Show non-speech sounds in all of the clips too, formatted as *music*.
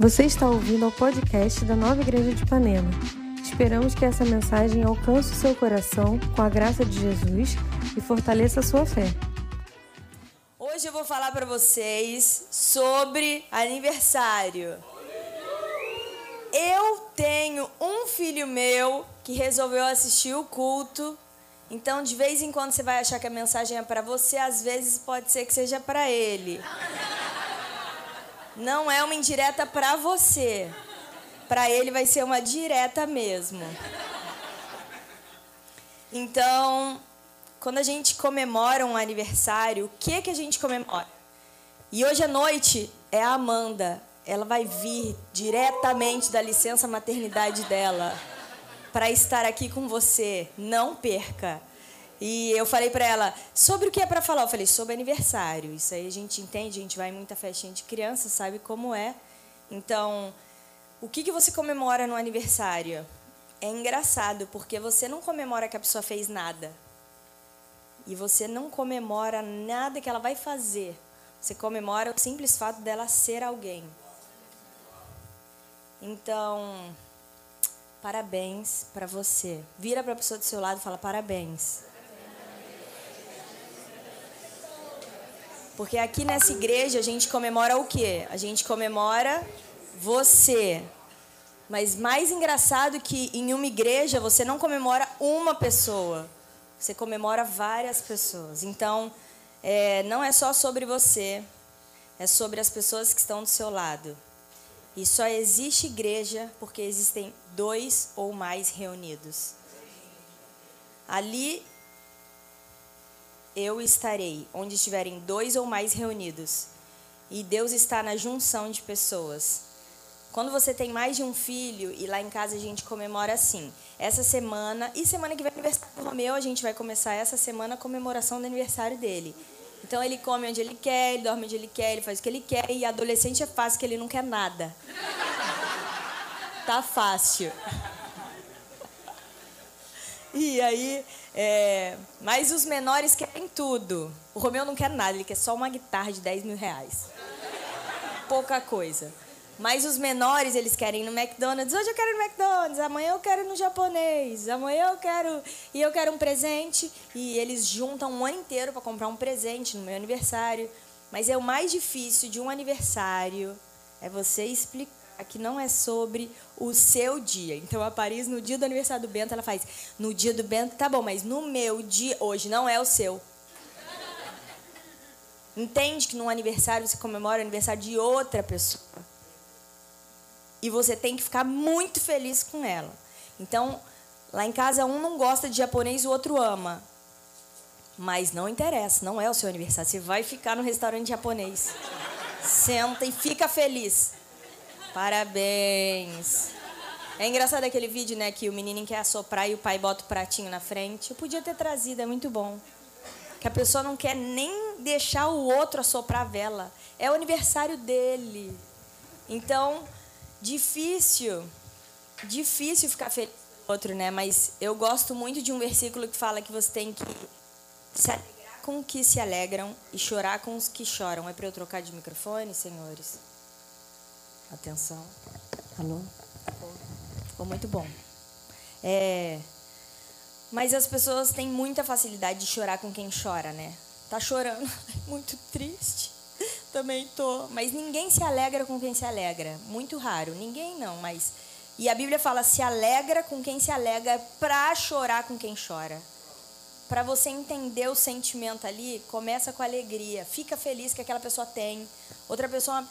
Você está ouvindo ao podcast da Nova Igreja de Ipanema. Esperamos que essa mensagem alcance o seu coração com a graça de Jesus e fortaleça a sua fé. Hoje eu vou falar para vocês sobre aniversário. Eu tenho um filho meu que resolveu assistir o culto. Então, de vez em quando você vai achar que a mensagem é para você, às vezes pode ser que seja para ele. Não é uma indireta para você. Para ele vai ser uma direta mesmo. Então, quando a gente comemora um aniversário, o que que a gente comemora? E hoje à noite é a Amanda. Ela vai vir diretamente da licença maternidade dela para estar aqui com você. Não perca. E eu falei para ela, sobre o que é para falar? Eu falei, sobre aniversário. Isso aí a gente entende, a gente vai em muita festinha de criança, sabe como é. Então, o que, que você comemora no aniversário? É engraçado, porque você não comemora que a pessoa fez nada. E você não comemora nada que ela vai fazer. Você comemora o simples fato dela ser alguém. Então, parabéns para você. Vira para a pessoa do seu lado e fala parabéns. Porque aqui nessa igreja a gente comemora o quê? A gente comemora você. Mas mais engraçado que em uma igreja você não comemora uma pessoa, você comemora várias pessoas. Então, é, não é só sobre você, é sobre as pessoas que estão do seu lado. E só existe igreja porque existem dois ou mais reunidos. Ali eu estarei onde estiverem dois ou mais reunidos. E Deus está na junção de pessoas. Quando você tem mais de um filho, e lá em casa a gente comemora assim. Essa semana, e semana que vem é aniversário do Romeu, a gente vai começar essa semana a comemoração do aniversário dele. Então ele come onde ele quer, ele dorme onde ele quer, ele faz o que ele quer, e adolescente é fácil que ele não quer nada. Tá fácil. E aí, é, mas os menores querem tudo. O Romeu não quer nada, ele quer só uma guitarra de 10 mil reais. Pouca coisa. Mas os menores, eles querem no McDonald's. Hoje eu quero no McDonald's, amanhã eu quero no japonês, amanhã eu quero. E eu quero um presente. E eles juntam um ano inteiro para comprar um presente no meu aniversário. Mas é o mais difícil de um aniversário é você explicar que não é sobre o seu dia. Então a Paris, no dia do aniversário do Bento, ela faz: no dia do Bento, tá bom, mas no meu dia, hoje não é o seu. Entende que num aniversário você comemora o aniversário de outra pessoa. E você tem que ficar muito feliz com ela. Então, lá em casa, um não gosta de japonês, o outro ama. Mas não interessa, não é o seu aniversário. Você vai ficar no restaurante japonês. Senta e fica feliz. Parabéns. É engraçado aquele vídeo, né, que o menino quer assoprar e o pai bota o pratinho na frente. Eu podia ter trazido, é muito bom. Que a pessoa não quer nem deixar o outro assoprar a vela. É o aniversário dele. Então, difícil, difícil ficar feliz com o outro, né? Mas eu gosto muito de um versículo que fala que você tem que se alegrar com os que se alegram e chorar com os que choram. É para eu trocar de microfone, senhores? Atenção. Alô? Ficou muito bom. É, mas as pessoas têm muita facilidade de chorar com quem chora, né? Tá chorando, *laughs* muito triste. Também tô. Mas ninguém se alegra com quem se alegra. Muito raro. Ninguém não, mas. E a Bíblia fala: se alegra com quem se alegra para chorar com quem chora. Para você entender o sentimento ali, começa com alegria. Fica feliz que aquela pessoa tem. Outra pessoa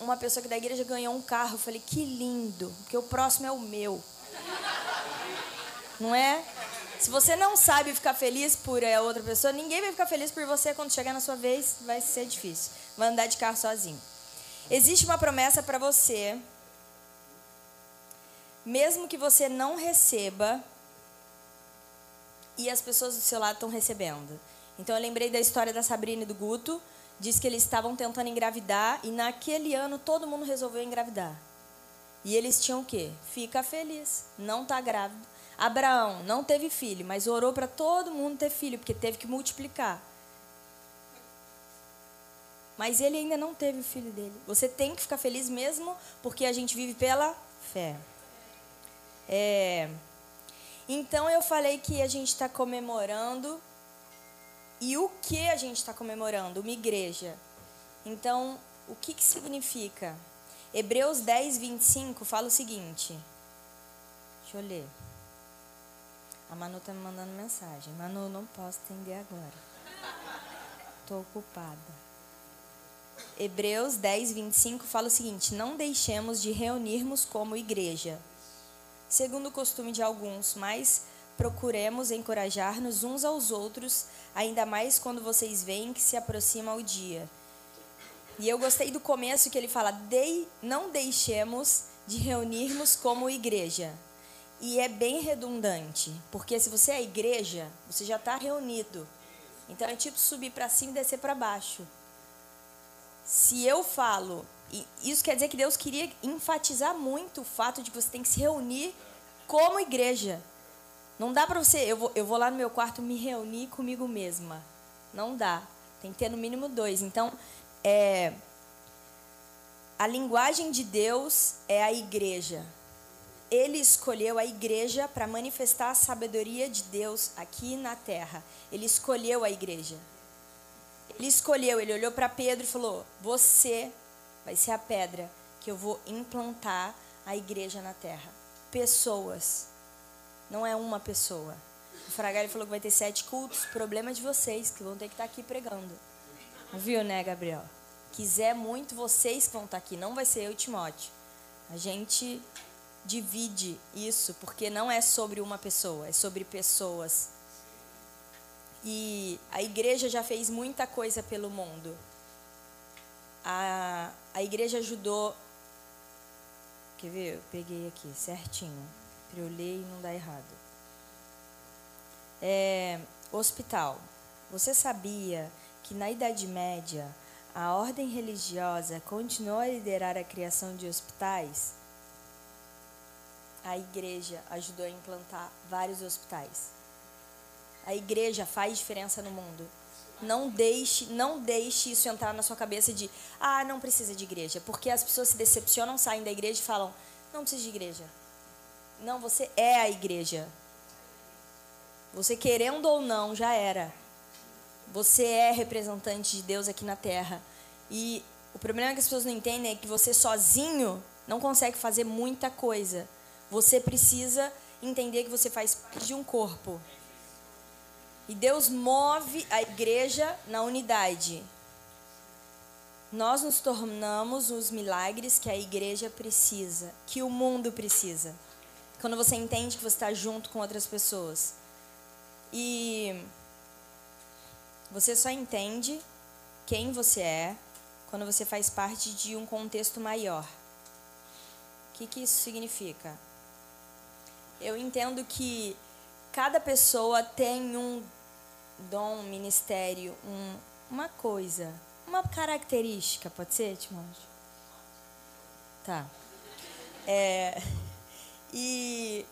uma pessoa que da igreja ganhou um carro. Eu falei, que lindo, porque o próximo é o meu. Não é? Se você não sabe ficar feliz por é, outra pessoa, ninguém vai ficar feliz por você quando chegar na sua vez, vai ser difícil. Vai andar de carro sozinho. Existe uma promessa para você, mesmo que você não receba, e as pessoas do seu lado estão recebendo. Então eu lembrei da história da Sabrina e do Guto diz que eles estavam tentando engravidar e naquele ano todo mundo resolveu engravidar. E eles tinham o quê? Fica feliz, não está grávido. Abraão não teve filho, mas orou para todo mundo ter filho, porque teve que multiplicar. mas ele ainda não teve o filho dele. Você tem que ficar feliz mesmo porque a gente vive pela fé. É, então eu falei que a gente está comemorando. E o que a gente está comemorando? Uma igreja. Então, o que, que significa? Hebreus 10, 25 fala o seguinte. Deixa eu ler. A Manu está me mandando mensagem. Manu, não posso atender agora. Estou ocupada. Hebreus 10, 25 fala o seguinte: Não deixemos de reunirmos como igreja segundo o costume de alguns, mas procuremos encorajar-nos uns aos outros, ainda mais quando vocês veem que se aproxima o dia. E eu gostei do começo que ele fala: Dei, não deixemos de reunirmos como igreja. E é bem redundante, porque se você é igreja, você já está reunido. Então é tipo subir para cima e descer para baixo. Se eu falo isso quer dizer que Deus queria enfatizar muito o fato de você tem que se reunir como igreja. Não dá para você, eu vou, eu vou lá no meu quarto me reunir comigo mesma. Não dá. Tem que ter no mínimo dois. Então, é, a linguagem de Deus é a igreja. Ele escolheu a igreja para manifestar a sabedoria de Deus aqui na terra. Ele escolheu a igreja. Ele escolheu, ele olhou para Pedro e falou: Você vai ser a pedra que eu vou implantar a igreja na terra. Pessoas. Não é uma pessoa. O Fragari falou que vai ter sete cultos. Problema de vocês, que vão ter que estar aqui pregando. Viu, né, Gabriel? Quiser muito, vocês que vão estar aqui. Não vai ser eu e Timóteo. A gente divide isso, porque não é sobre uma pessoa, é sobre pessoas. E a igreja já fez muita coisa pelo mundo a, a igreja ajudou. Quer ver? Eu peguei aqui certinho. Para eu e não dar errado. É, hospital. Você sabia que na Idade Média a ordem religiosa continuou a liderar a criação de hospitais? A igreja ajudou a implantar vários hospitais. A igreja faz diferença no mundo. Não deixe, não deixe isso entrar na sua cabeça de, ah, não precisa de igreja, porque as pessoas se decepcionam, saem da igreja e falam, não precisa de igreja. Não, você é a igreja. Você querendo ou não, já era. Você é representante de Deus aqui na terra. E o problema que as pessoas não entendem é que você sozinho não consegue fazer muita coisa. Você precisa entender que você faz parte de um corpo. E Deus move a igreja na unidade. Nós nos tornamos os milagres que a igreja precisa, que o mundo precisa. Quando você entende que você está junto com outras pessoas. E você só entende quem você é quando você faz parte de um contexto maior. O que, que isso significa? Eu entendo que cada pessoa tem um dom, um ministério, um, uma coisa, uma característica, pode ser, Timóteo? Tá. É, e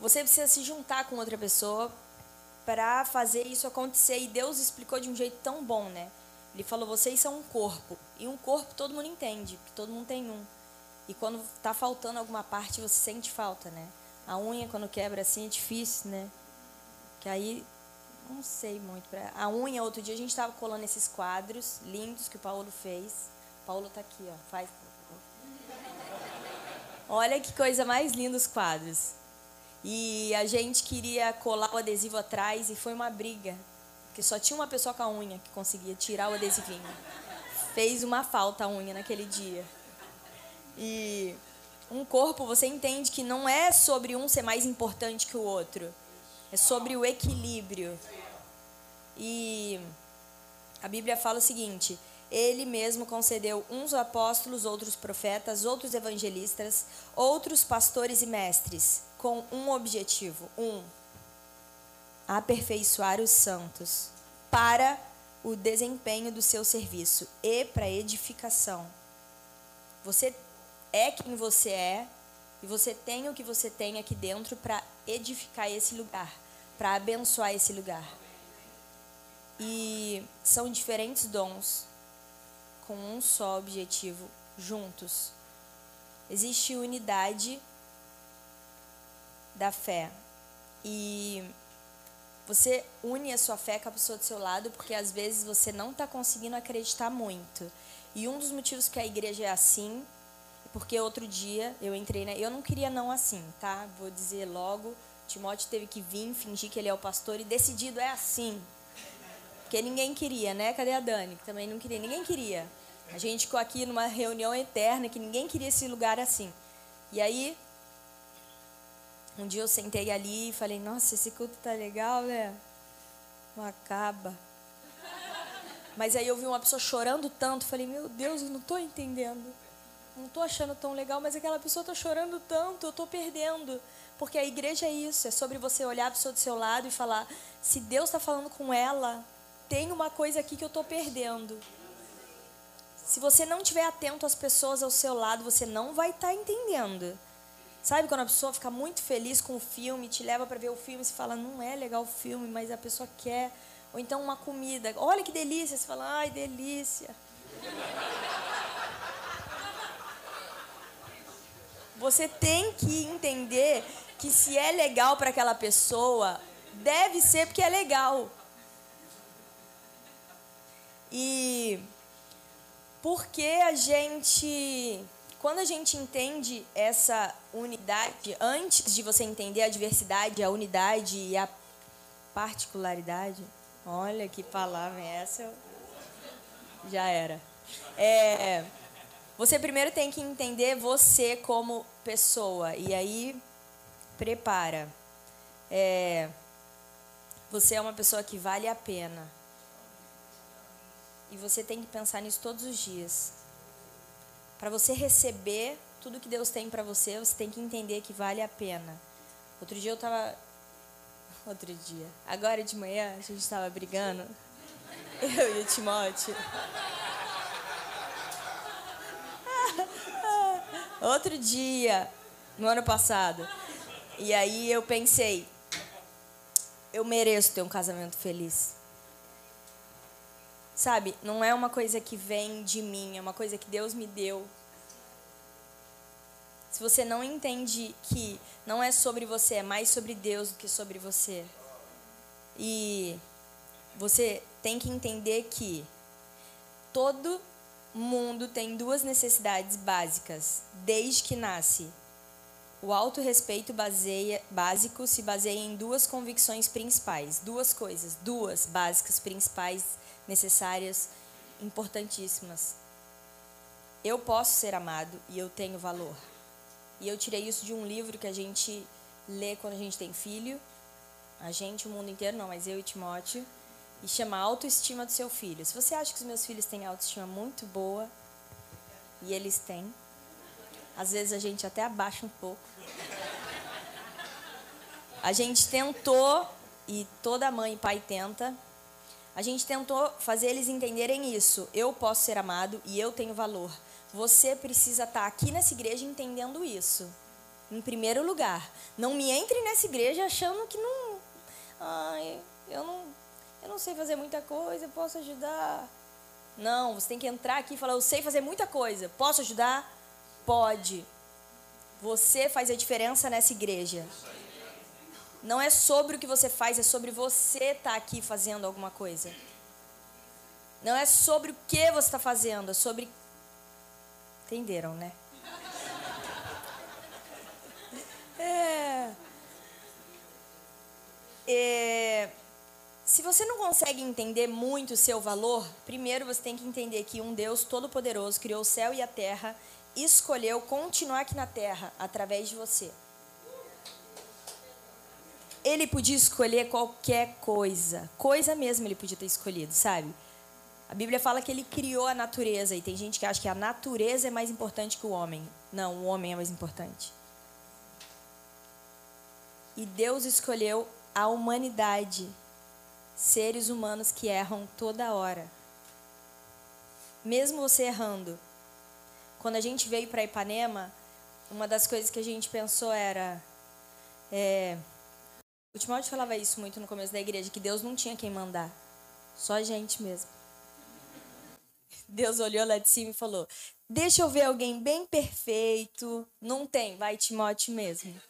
você precisa se juntar com outra pessoa para fazer isso acontecer. E Deus explicou de um jeito tão bom, né? Ele falou: vocês são um corpo. E um corpo todo mundo entende, porque todo mundo tem um. E quando está faltando alguma parte, você sente falta, né? A unha, quando quebra assim, é difícil, né? Que aí, não sei muito. Pra... A unha, outro dia, a gente estava colando esses quadros lindos que o Paulo fez. O Paulo está aqui, ó. Faz. Olha que coisa mais linda os quadros. E a gente queria colar o adesivo atrás e foi uma briga. Porque só tinha uma pessoa com a unha que conseguia tirar o adesivinho. Fez uma falta a unha naquele dia. E um corpo, você entende que não é sobre um ser mais importante que o outro. É sobre o equilíbrio. E a Bíblia fala o seguinte: Ele mesmo concedeu uns apóstolos, outros profetas, outros evangelistas, outros pastores e mestres, com um objetivo: um, aperfeiçoar os santos para o desempenho do seu serviço e para edificação. Você é quem você é e você tem o que você tem aqui dentro para edificar esse lugar, para abençoar esse lugar. E são diferentes dons com um só objetivo juntos. Existe unidade da fé. E você une a sua fé com a pessoa do seu lado porque às vezes você não está conseguindo acreditar muito. E um dos motivos que a igreja é assim, porque outro dia eu entrei na. Eu não queria não assim, tá? Vou dizer logo. Timóteo teve que vir, fingir que ele é o pastor e decidido é assim. Porque ninguém queria, né? Cadê a Dani? Também não queria. Ninguém queria. A gente ficou aqui numa reunião eterna que ninguém queria esse lugar assim. E aí, um dia eu sentei ali e falei: Nossa, esse culto tá legal, né? Não acaba. Mas aí eu vi uma pessoa chorando tanto, falei: Meu Deus, eu não estou entendendo. Não estou achando tão legal, mas aquela pessoa está chorando tanto, eu estou perdendo. Porque a igreja é isso, é sobre você olhar a pessoa do seu lado e falar: se Deus está falando com ela, tem uma coisa aqui que eu estou perdendo. Se você não estiver atento às pessoas ao seu lado, você não vai estar tá entendendo. Sabe quando a pessoa fica muito feliz com o filme, te leva para ver o filme, você fala, não é legal o filme, mas a pessoa quer. Ou então uma comida, olha que delícia, você fala, ai, delícia. Você tem que entender que se é legal para aquela pessoa, deve ser porque é legal. E porque a gente, quando a gente entende essa unidade, antes de você entender a diversidade, a unidade e a particularidade, olha que palavra é essa, já era. É, você primeiro tem que entender você como pessoa e aí prepara. É, você é uma pessoa que vale a pena. Você tem que pensar nisso todos os dias. Para você receber tudo que Deus tem para você, você tem que entender que vale a pena. Outro dia eu tava *laughs* outro dia. Agora de manhã a gente estava brigando. *laughs* Eu e o Timóteo. *laughs* Outro dia, no ano passado. E aí eu pensei, eu mereço ter um casamento feliz. Sabe, não é uma coisa que vem de mim, é uma coisa que Deus me deu. Se você não entende que não é sobre você, é mais sobre Deus do que sobre você. E você tem que entender que todo mundo tem duas necessidades básicas desde que nasce. O autorrespeito baseia, básico se baseia em duas convicções principais, duas coisas, duas básicas principais necessárias, importantíssimas. Eu posso ser amado e eu tenho valor. E eu tirei isso de um livro que a gente lê quando a gente tem filho. A gente, o mundo inteiro, não, mas eu e Timóteo. E chama Autoestima do Seu Filho. Se você acha que os meus filhos têm autoestima muito boa, e eles têm, às vezes a gente até abaixa um pouco. A gente tentou, e toda mãe e pai tenta, a gente tentou fazer eles entenderem isso. Eu posso ser amado e eu tenho valor. Você precisa estar aqui nessa igreja entendendo isso. Em primeiro lugar, não me entre nessa igreja achando que não, ai, eu não, eu não sei fazer muita coisa, posso ajudar. Não, você tem que entrar aqui e falar, eu sei fazer muita coisa, posso ajudar? Pode. Você faz a diferença nessa igreja. Não é sobre o que você faz, é sobre você estar tá aqui fazendo alguma coisa. Não é sobre o que você está fazendo, é sobre. Entenderam, né? *laughs* É... é... Se você não consegue entender muito o seu valor, primeiro você tem que entender que um Deus todo-poderoso criou o céu e a terra e escolheu continuar aqui na terra através de você ele podia escolher qualquer coisa. Coisa mesmo ele podia ter escolhido, sabe? A Bíblia fala que ele criou a natureza e tem gente que acha que a natureza é mais importante que o homem. Não, o homem é mais importante. E Deus escolheu a humanidade, seres humanos que erram toda hora. Mesmo você errando. Quando a gente veio para Ipanema, uma das coisas que a gente pensou era é, o Timóteo falava isso muito no começo da igreja, que Deus não tinha quem mandar, só a gente mesmo. Deus olhou lá de cima e falou: Deixa eu ver alguém bem perfeito. Não tem, vai Timóteo mesmo.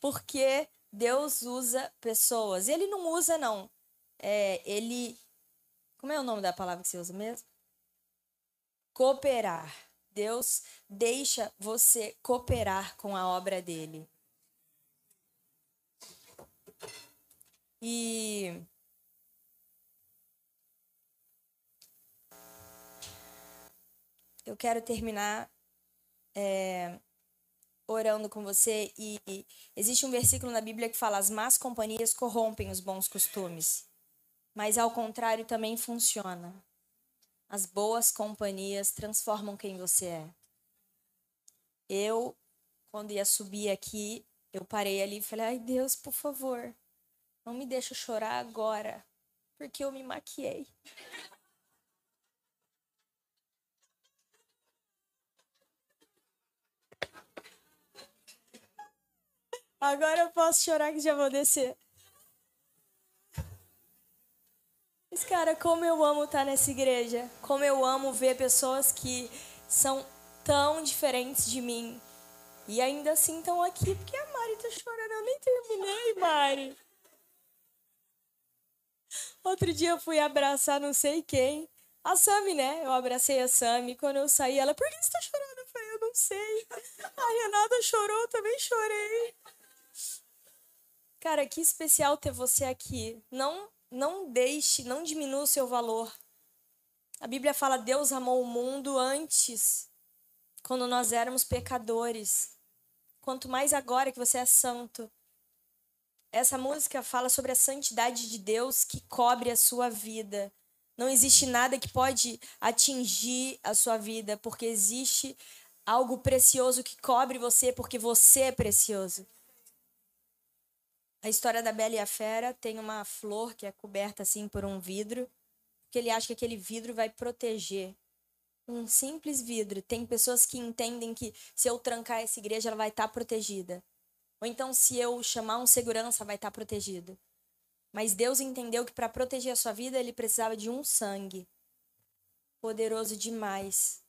Porque Deus usa pessoas. Ele não usa, não. É, ele. Como é o nome da palavra que você usa mesmo? Cooperar. Deus deixa você cooperar com a obra dele. E eu quero terminar é, orando com você. E, e existe um versículo na Bíblia que fala: as más companhias corrompem os bons costumes. Mas ao contrário também funciona. As boas companhias transformam quem você é. Eu, quando ia subir aqui, eu parei ali e falei: ai Deus, por favor, não me deixa chorar agora, porque eu me maquiei. Agora eu posso chorar que já vou descer. Mas, cara, como eu amo estar nessa igreja. Como eu amo ver pessoas que são tão diferentes de mim. E ainda assim estão aqui, porque a Mari tá chorando. Eu nem terminei, Mari. Outro dia eu fui abraçar não sei quem. A Sami, né? Eu abracei a Sami. Quando eu saí, ela, por que você tá chorando? Eu falei, eu não sei. A Renata chorou, eu também chorei. Cara, que especial ter você aqui. Não, não deixe, não diminua o seu valor. A Bíblia fala: Deus amou o mundo antes, quando nós éramos pecadores. Quanto mais agora que você é santo. Essa música fala sobre a santidade de Deus que cobre a sua vida. Não existe nada que pode atingir a sua vida, porque existe algo precioso que cobre você, porque você é precioso. A história da Bela e a Fera tem uma flor que é coberta assim por um vidro, que ele acha que aquele vidro vai proteger. Um simples vidro. Tem pessoas que entendem que se eu trancar essa igreja, ela vai estar protegida. Ou então, se eu chamar um segurança, vai estar protegido. Mas Deus entendeu que para proteger a sua vida, ele precisava de um sangue. Poderoso demais.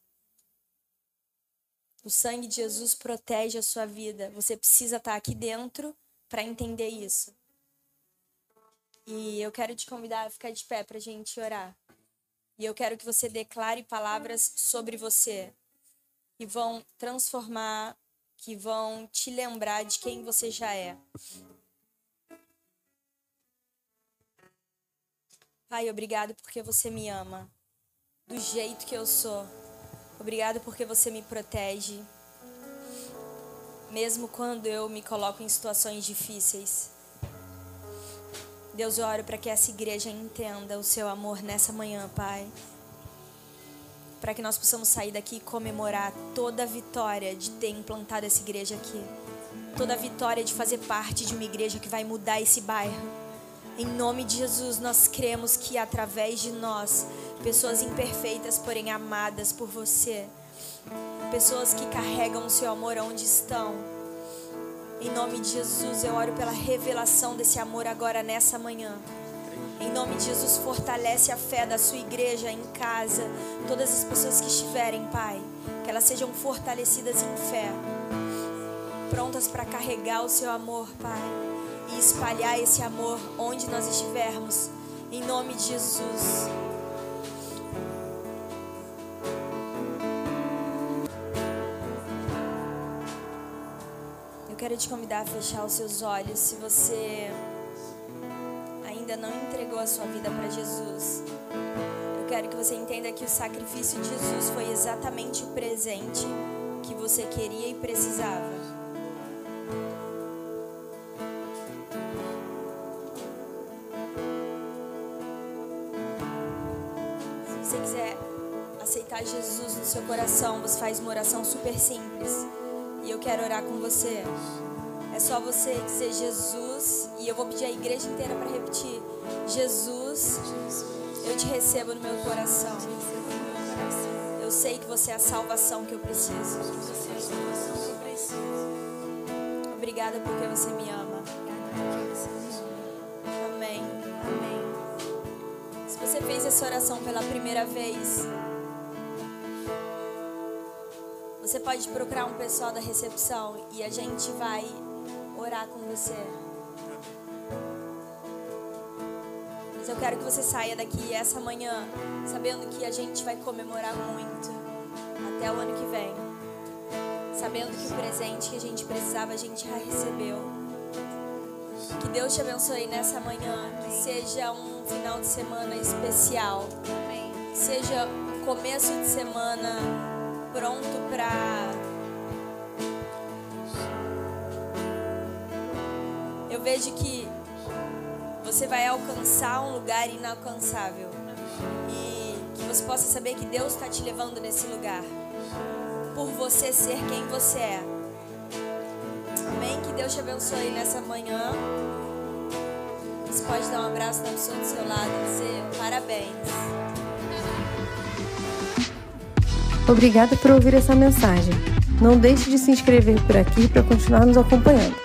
O sangue de Jesus protege a sua vida. Você precisa estar aqui dentro para entender isso. E eu quero te convidar a ficar de pé para a gente orar. E eu quero que você declare palavras sobre você que vão transformar que vão te lembrar de quem você já é. Pai, obrigado porque você me ama do jeito que eu sou. Obrigado porque você me protege, mesmo quando eu me coloco em situações difíceis. Deus, eu oro para que essa igreja entenda o seu amor nessa manhã, Pai para que nós possamos sair daqui e comemorar toda a vitória de ter implantado essa igreja aqui. Toda a vitória de fazer parte de uma igreja que vai mudar esse bairro. Em nome de Jesus, nós cremos que através de nós, pessoas imperfeitas, porém amadas por você, pessoas que carregam o seu amor onde estão. Em nome de Jesus, eu oro pela revelação desse amor agora nessa manhã. Em nome de Jesus, fortalece a fé da sua igreja em casa. Todas as pessoas que estiverem, Pai, que elas sejam fortalecidas em fé, prontas para carregar o seu amor, Pai, e espalhar esse amor onde nós estivermos. Em nome de Jesus. Eu quero te convidar a fechar os seus olhos. Se você entregou a sua vida para Jesus, eu quero que você entenda que o sacrifício de Jesus foi exatamente o presente que você queria e precisava. Se você quiser aceitar Jesus no seu coração, você faz uma oração super simples. E eu quero orar com você. É só você dizer Jesus e eu vou pedir a igreja inteira para repetir: Jesus, eu te recebo no meu coração. Eu sei que você é a salvação que eu preciso. Obrigada porque você me ama. Amém. Amém. Se você fez fez essa oração pela primeira vez, você pode procurar um pessoal da recepção e a gente vai orar com você. Mas eu quero que você saia daqui essa manhã sabendo que a gente vai comemorar muito até o ano que vem. Sabendo que o presente que a gente precisava a gente já recebeu. Que Deus te abençoe nessa manhã. Que seja um final de semana especial. Que seja um começo de semana pronto para. Eu vejo que você vai alcançar um lugar inalcançável. E que você possa saber que Deus está te levando nesse lugar. Por você ser quem você é. Amém? Que Deus te abençoe nessa manhã. Você pode dar um abraço na pessoa do seu lado e dizer parabéns. Obrigada por ouvir essa mensagem. Não deixe de se inscrever por aqui para continuar nos acompanhando.